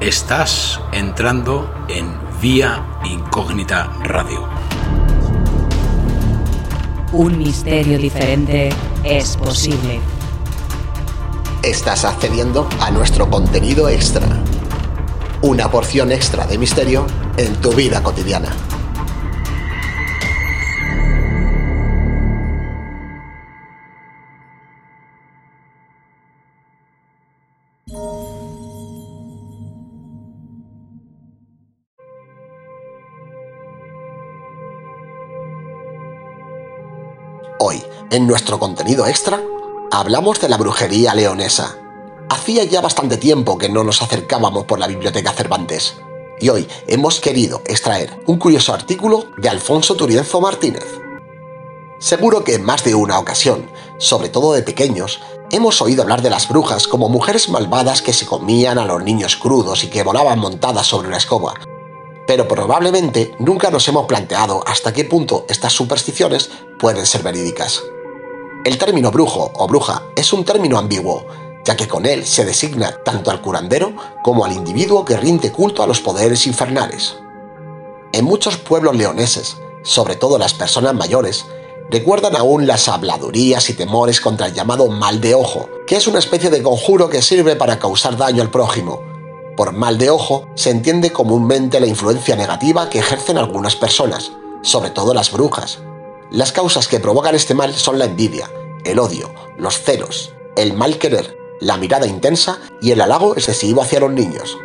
Estás entrando en Vía Incógnita Radio. Un misterio diferente es posible. Estás accediendo a nuestro contenido extra. Una porción extra de misterio en tu vida cotidiana. En nuestro contenido extra, hablamos de la brujería leonesa. Hacía ya bastante tiempo que no nos acercábamos por la biblioteca Cervantes, y hoy hemos querido extraer un curioso artículo de Alfonso Turienzo Martínez. Seguro que en más de una ocasión, sobre todo de pequeños, hemos oído hablar de las brujas como mujeres malvadas que se comían a los niños crudos y que volaban montadas sobre una escoba, pero probablemente nunca nos hemos planteado hasta qué punto estas supersticiones pueden ser verídicas. El término brujo o bruja es un término ambiguo, ya que con él se designa tanto al curandero como al individuo que rinde culto a los poderes infernales. En muchos pueblos leoneses, sobre todo las personas mayores, recuerdan aún las habladurías y temores contra el llamado mal de ojo, que es una especie de conjuro que sirve para causar daño al prójimo, por mal de ojo se entiende comúnmente la influencia negativa que ejercen algunas personas, sobre todo las brujas. Las causas que provocan este mal son la envidia, el odio, los celos, el mal querer, la mirada intensa y el halago excesivo hacia los niños.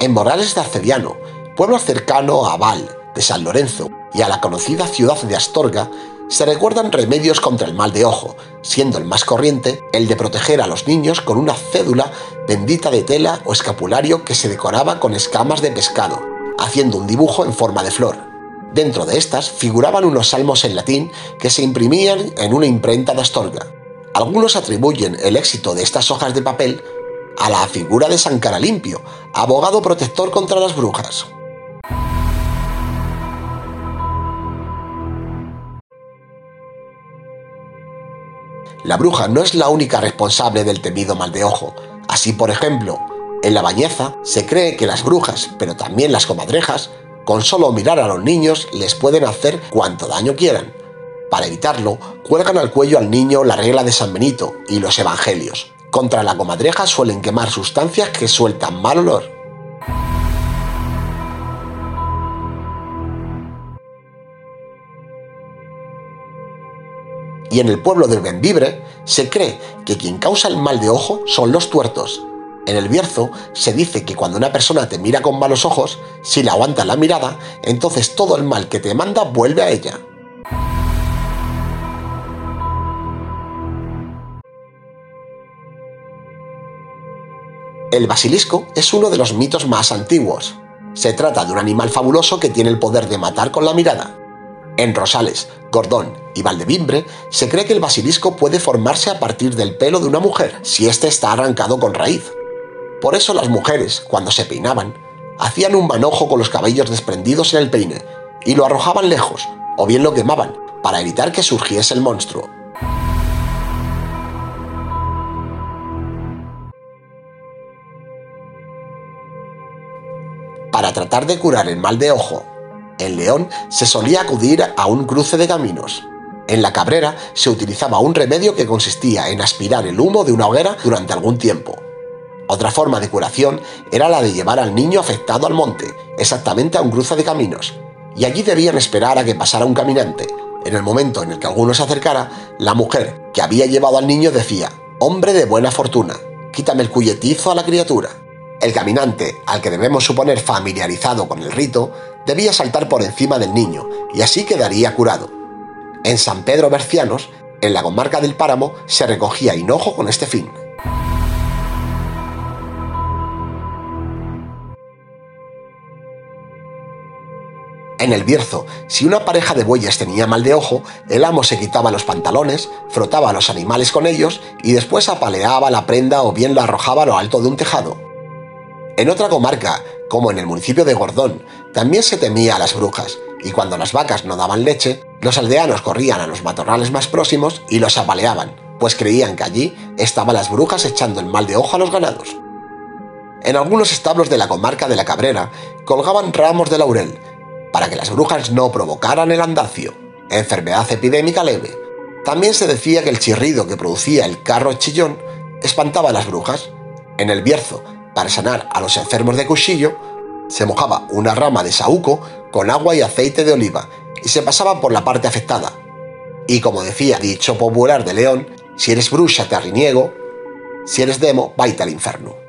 En Morales de Arcediano, pueblo cercano a Val, de San Lorenzo, y a la conocida ciudad de Astorga, se recuerdan remedios contra el mal de ojo, siendo el más corriente el de proteger a los niños con una cédula bendita de tela o escapulario que se decoraba con escamas de pescado, haciendo un dibujo en forma de flor. Dentro de estas figuraban unos salmos en latín que se imprimían en una imprenta de Astorga. Algunos atribuyen el éxito de estas hojas de papel a la figura de San Caralimpio, abogado protector contra las brujas. La bruja no es la única responsable del temido mal de ojo. Así, por ejemplo, en la bañeza se cree que las brujas, pero también las comadrejas, con solo mirar a los niños les pueden hacer cuanto daño quieran. Para evitarlo, cuelgan al cuello al niño la regla de San Benito y los evangelios. Contra la comadreja suelen quemar sustancias que sueltan mal olor. Y en el pueblo del Benvibre se cree que quien causa el mal de ojo son los tuertos. En el Bierzo se dice que cuando una persona te mira con malos ojos, si le aguantas la mirada, entonces todo el mal que te manda vuelve a ella. El basilisco es uno de los mitos más antiguos. Se trata de un animal fabuloso que tiene el poder de matar con la mirada. En Rosales, Gordón y Valdevimbre se cree que el basilisco puede formarse a partir del pelo de una mujer si éste está arrancado con raíz. Por eso las mujeres, cuando se peinaban, hacían un manojo con los cabellos desprendidos en el peine y lo arrojaban lejos, o bien lo quemaban, para evitar que surgiese el monstruo. Para tratar de curar el mal de ojo en León se solía acudir a un cruce de caminos. En la Cabrera se utilizaba un remedio que consistía en aspirar el humo de una hoguera durante algún tiempo. Otra forma de curación era la de llevar al niño afectado al monte, exactamente a un cruce de caminos, y allí debían esperar a que pasara un caminante. En el momento en el que alguno se acercara, la mujer que había llevado al niño decía, Hombre de buena fortuna, quítame el cuyetizo a la criatura. El caminante, al que debemos suponer familiarizado con el rito, debía saltar por encima del niño y así quedaría curado. En San Pedro Bercianos, en la comarca del Páramo, se recogía hinojo con este fin. En el Bierzo, si una pareja de bueyes tenía mal de ojo, el amo se quitaba los pantalones, frotaba a los animales con ellos y después apaleaba la prenda o bien la arrojaba a lo alto de un tejado. En otra comarca, como en el municipio de Gordón, también se temía a las brujas, y cuando las vacas no daban leche, los aldeanos corrían a los matorrales más próximos y los apaleaban, pues creían que allí estaban las brujas echando el mal de ojo a los ganados. En algunos establos de la comarca de la Cabrera colgaban ramos de laurel, para que las brujas no provocaran el andacio, enfermedad epidémica leve. También se decía que el chirrido que producía el carro chillón espantaba a las brujas. En el Bierzo, para sanar a los enfermos de cuchillo, se mojaba una rama de saúco con agua y aceite de oliva y se pasaba por la parte afectada. Y como decía dicho popular de León, si eres bruja te arriniego, si eres demo, vaite al infierno.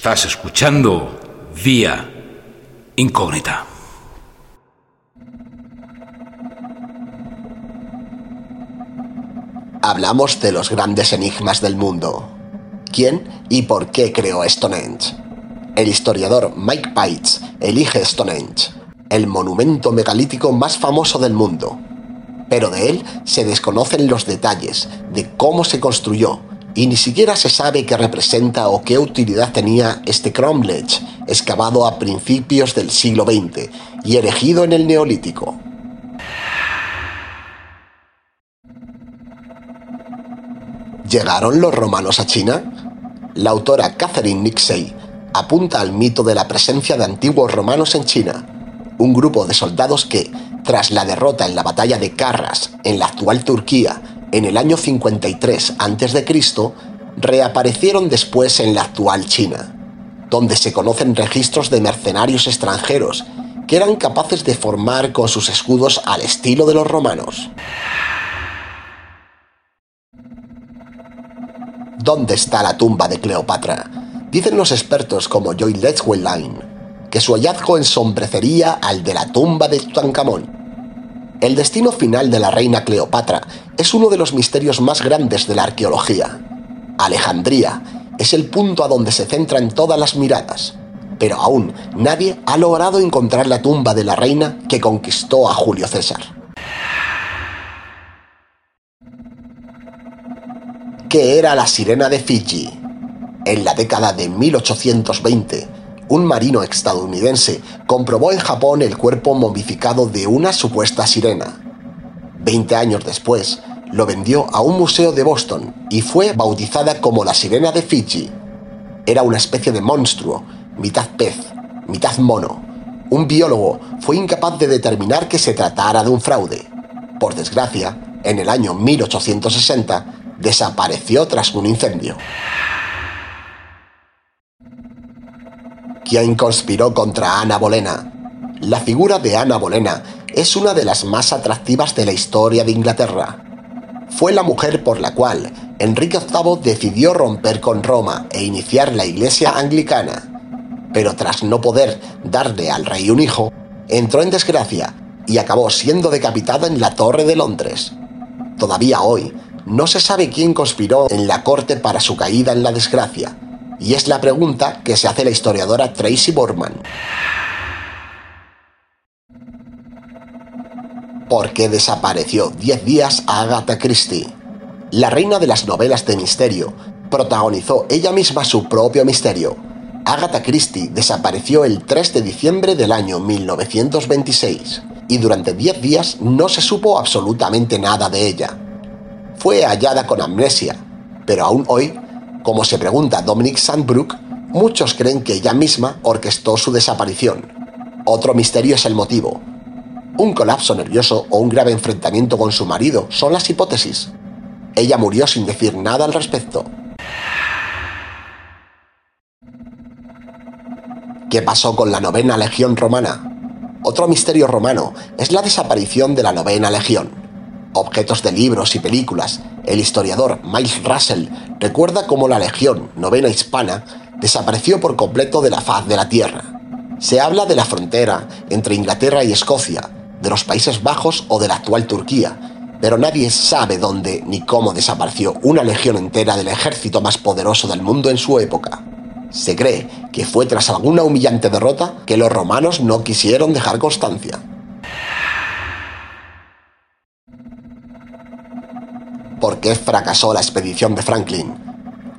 Estás escuchando Vía Incógnita. Hablamos de los grandes enigmas del mundo. ¿Quién y por qué creó Stonehenge? El historiador Mike Pites elige Stonehenge, el monumento megalítico más famoso del mundo. Pero de él se desconocen los detalles de cómo se construyó, y ni siquiera se sabe qué representa o qué utilidad tenía este cromlech, excavado a principios del siglo XX y erigido en el Neolítico. ¿Llegaron los romanos a China? La autora Catherine Nixey apunta al mito de la presencia de antiguos romanos en China, un grupo de soldados que, tras la derrota en la batalla de Carras en la actual Turquía en el año 53 a.C., reaparecieron después en la actual China, donde se conocen registros de mercenarios extranjeros que eran capaces de formar con sus escudos al estilo de los romanos. ¿Dónde está la tumba de Cleopatra? Dicen los expertos como Joy Letchweline que su hallazgo ensombrecería al de la tumba de Tutankamón el destino final de la reina Cleopatra es uno de los misterios más grandes de la arqueología. Alejandría es el punto a donde se centran todas las miradas, pero aún nadie ha logrado encontrar la tumba de la reina que conquistó a Julio César. ¿Qué era la sirena de Fiji? En la década de 1820, un marino estadounidense comprobó en Japón el cuerpo momificado de una supuesta sirena. Veinte años después, lo vendió a un museo de Boston y fue bautizada como la sirena de Fiji. Era una especie de monstruo, mitad pez, mitad mono. Un biólogo fue incapaz de determinar que se tratara de un fraude. Por desgracia, en el año 1860, desapareció tras un incendio. ¿Quién conspiró contra Ana Bolena. La figura de Ana Bolena es una de las más atractivas de la historia de Inglaterra. Fue la mujer por la cual Enrique VIII decidió romper con Roma e iniciar la iglesia anglicana. Pero tras no poder darle al rey un hijo, entró en desgracia y acabó siendo decapitada en la Torre de Londres. Todavía hoy, no se sabe quién conspiró en la corte para su caída en la desgracia, y es la pregunta que se hace la historiadora Tracy Borman. ¿Por qué desapareció 10 días Agatha Christie? La reina de las novelas de misterio protagonizó ella misma su propio misterio. Agatha Christie desapareció el 3 de diciembre del año 1926 y durante 10 días no se supo absolutamente nada de ella. Fue hallada con amnesia, pero aún hoy como se pregunta Dominic Sandbrook, Muchos creen que ella misma orquestó su desaparición. Otro misterio es el motivo. Un colapso nervioso o un grave enfrentamiento con su marido son las hipótesis. Ella murió sin decir nada al respecto. ¿Qué pasó con la novena legión romana? Otro misterio romano es la desaparición de la novena legión. Objetos de libros y películas, el historiador Miles Russell recuerda cómo la legión novena hispana desapareció por completo de la faz de la tierra. Se habla de la frontera entre Inglaterra y Escocia, de los Países Bajos o de la actual Turquía, pero nadie sabe dónde ni cómo desapareció una legión entera del ejército más poderoso del mundo en su época. Se cree que fue tras alguna humillante derrota que los romanos no quisieron dejar constancia. Qué fracasó la expedición de Franklin?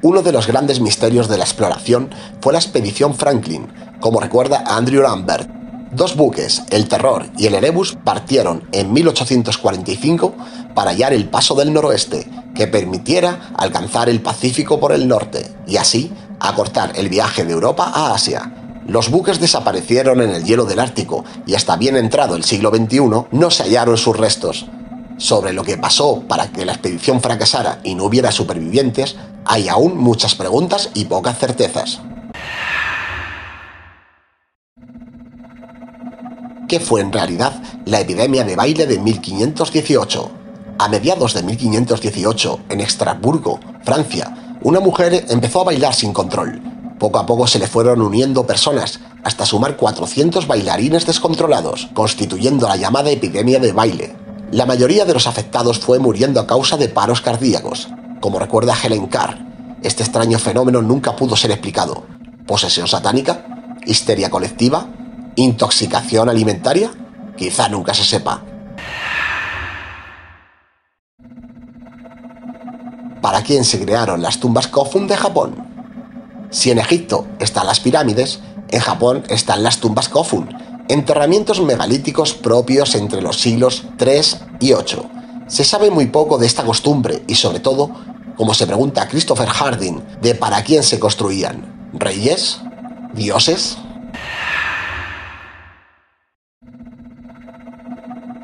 Uno de los grandes misterios de la exploración fue la expedición Franklin, como recuerda Andrew Lambert. Dos buques, el Terror y el Erebus, partieron en 1845 para hallar el paso del noroeste, que permitiera alcanzar el Pacífico por el norte, y así acortar el viaje de Europa a Asia. Los buques desaparecieron en el hielo del Ártico y hasta bien entrado el siglo XXI no se hallaron sus restos. Sobre lo que pasó para que la expedición fracasara y no hubiera supervivientes, hay aún muchas preguntas y pocas certezas. ¿Qué fue en realidad la epidemia de baile de 1518? A mediados de 1518, en Estrasburgo, Francia, una mujer empezó a bailar sin control. Poco a poco se le fueron uniendo personas, hasta sumar 400 bailarines descontrolados, constituyendo la llamada epidemia de baile. La mayoría de los afectados fue muriendo a causa de paros cardíacos. Como recuerda Helen Carr, este extraño fenómeno nunca pudo ser explicado. ¿Posesión satánica? ¿Histeria colectiva? ¿Intoxicación alimentaria? Quizá nunca se sepa. ¿Para quién se crearon las tumbas Kofun de Japón? Si en Egipto están las pirámides, en Japón están las tumbas Kofun, enterramientos megalíticos propios entre los siglos 3 y 8. Se sabe muy poco de esta costumbre y sobre todo, como se pregunta Christopher Harding, de para quién se construían. ¿Reyes? ¿Dioses?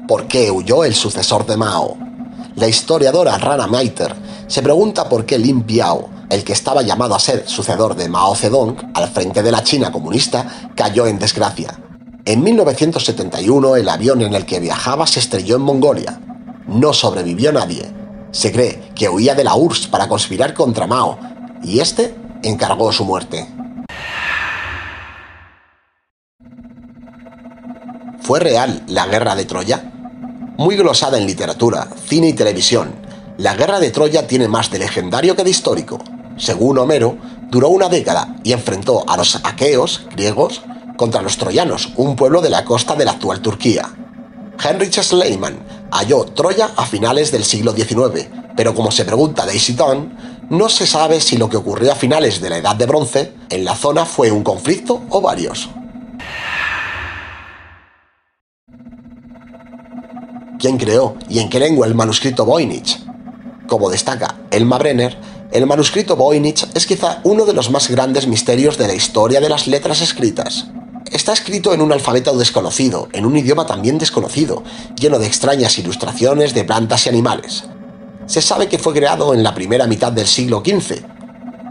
¿Por qué huyó el sucesor de Mao? La historiadora Rana Meiter se pregunta por qué Lin Piao, el que estaba llamado a ser sucedor de Mao Zedong al frente de la China comunista, cayó en desgracia. En 1971 el avión en el que viajaba se estrelló en Mongolia. No sobrevivió nadie. Se cree que huía de la URSS para conspirar contra Mao y este encargó su muerte. ¿Fue real la guerra de Troya? Muy glosada en literatura, cine y televisión, la guerra de Troya tiene más de legendario que de histórico. Según Homero, duró una década y enfrentó a los aqueos, griegos, contra los troyanos, un pueblo de la costa de la actual Turquía. Heinrich Schliemann halló Troya a finales del siglo XIX, pero como se pregunta Daisy Dunn, no se sabe si lo que ocurrió a finales de la Edad de Bronce en la zona fue un conflicto o varios. quién creó y en qué lengua el manuscrito Voynich. Como destaca Elma Brenner, el manuscrito Voynich es quizá uno de los más grandes misterios de la historia de las letras escritas. Está escrito en un alfabeto desconocido, en un idioma también desconocido, lleno de extrañas ilustraciones de plantas y animales. Se sabe que fue creado en la primera mitad del siglo XV,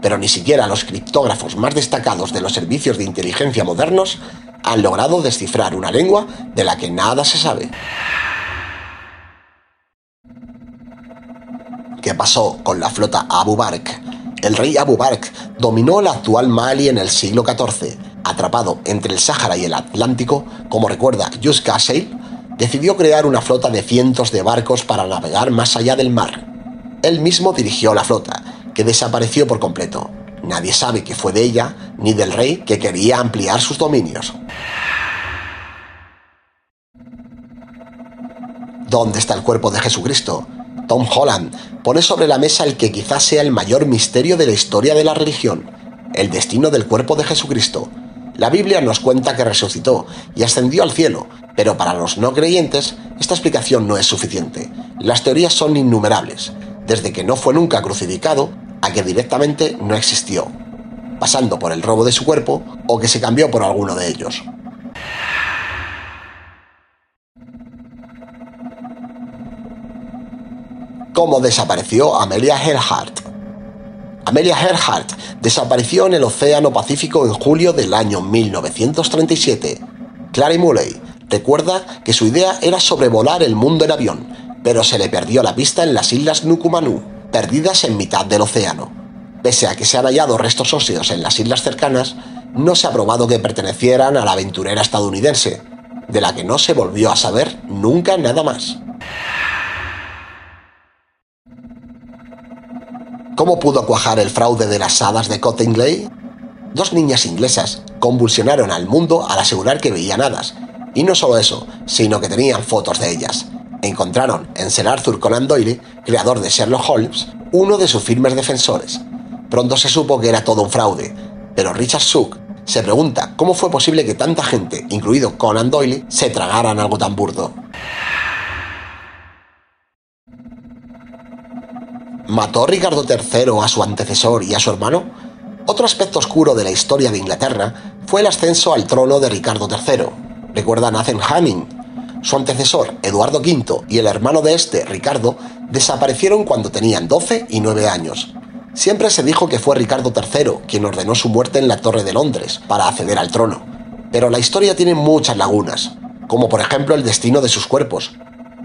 pero ni siquiera los criptógrafos más destacados de los servicios de inteligencia modernos han logrado descifrar una lengua de la que nada se sabe. ¿Qué pasó con la flota Abu Bark? El rey Abu Bark dominó la actual Mali en el siglo XIV. Atrapado entre el Sáhara y el Atlántico, como recuerda Jus Gasseil, decidió crear una flota de cientos de barcos para navegar más allá del mar. Él mismo dirigió la flota, que desapareció por completo. Nadie sabe qué fue de ella ni del rey que quería ampliar sus dominios. ¿Dónde está el cuerpo de Jesucristo? Tom Holland pone sobre la mesa el que quizás sea el mayor misterio de la historia de la religión, el destino del cuerpo de Jesucristo. La Biblia nos cuenta que resucitó y ascendió al cielo, pero para los no creyentes esta explicación no es suficiente. Las teorías son innumerables, desde que no fue nunca crucificado a que directamente no existió. pasando por el robo de su cuerpo o que se cambió por alguno de ellos. ¿Cómo desapareció Amelia Earhart? Amelia Earhart desapareció en el Océano Pacífico en julio del año 1937. Clary Muley recuerda que su idea era sobrevolar el mundo en avión, pero se le perdió la pista en las islas Nukumanu, perdidas en mitad del océano. Pese a que se han hallado restos óseos en las islas cercanas, no se ha probado que pertenecieran a la aventurera estadounidense, de la que no se volvió a saber nunca nada más. ¿Cómo pudo cuajar el fraude de las hadas de Cottingley? Dos niñas inglesas convulsionaron al mundo al asegurar que veían hadas. Y no solo eso, sino que tenían fotos de ellas. Encontraron en Sir Arthur Conan Doyle, creador de Sherlock Holmes, uno de sus firmes defensores. Pronto se supo que era todo un fraude, pero Richard Sook se pregunta cómo fue posible que tanta gente, incluido Conan Doyle, se tragaran algo tan burdo. ¿Mató Ricardo III a su antecesor y a su hermano? Otro aspecto oscuro de la historia de Inglaterra fue el ascenso al trono de Ricardo III. Recuerda Nathan Hamming. Su antecesor, Eduardo V, y el hermano de este, Ricardo, desaparecieron cuando tenían 12 y 9 años. Siempre se dijo que fue Ricardo III quien ordenó su muerte en la Torre de Londres para acceder al trono. Pero la historia tiene muchas lagunas, como por ejemplo el destino de sus cuerpos,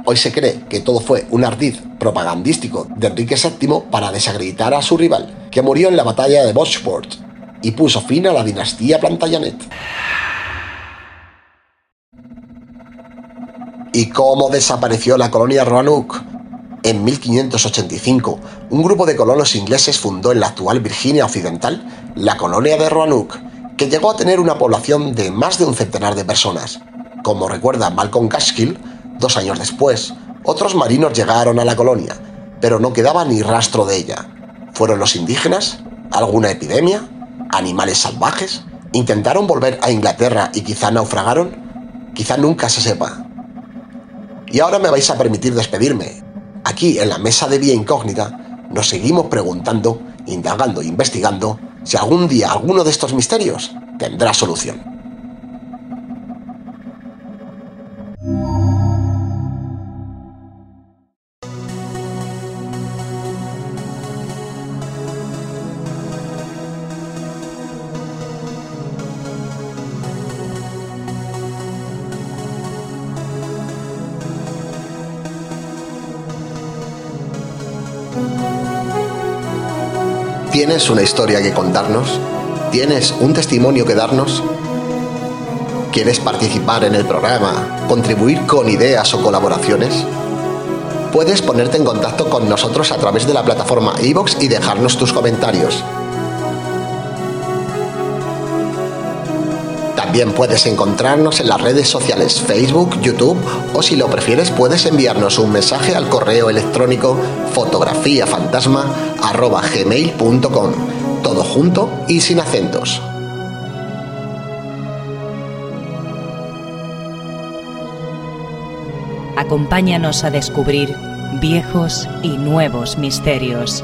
Hoy se cree que todo fue un ardiz propagandístico de Enrique VII para desacreditar a su rival, que murió en la batalla de Bochport y puso fin a la dinastía Plantagenet. ¿Y cómo desapareció la colonia Roanoke? En 1585, un grupo de colonos ingleses fundó en la actual Virginia Occidental la colonia de Roanoke, que llegó a tener una población de más de un centenar de personas. Como recuerda Malcolm Gaskill, Dos años después, otros marinos llegaron a la colonia, pero no quedaba ni rastro de ella. ¿Fueron los indígenas? ¿Alguna epidemia? ¿Animales salvajes? ¿Intentaron volver a Inglaterra y quizá naufragaron? Quizá nunca se sepa. Y ahora me vais a permitir despedirme. Aquí, en la mesa de vía incógnita, nos seguimos preguntando, indagando e investigando si algún día alguno de estos misterios tendrá solución. ¿Tienes una historia que contarnos? ¿Tienes un testimonio que darnos? ¿Quieres participar en el programa? ¿Contribuir con ideas o colaboraciones? Puedes ponerte en contacto con nosotros a través de la plataforma iVoox y dejarnos tus comentarios. También puedes encontrarnos en las redes sociales Facebook, YouTube o si lo prefieres puedes enviarnos un mensaje al correo electrónico fotografiafantasma.gmail.com Todo junto y sin acentos. Acompáñanos a descubrir viejos y nuevos misterios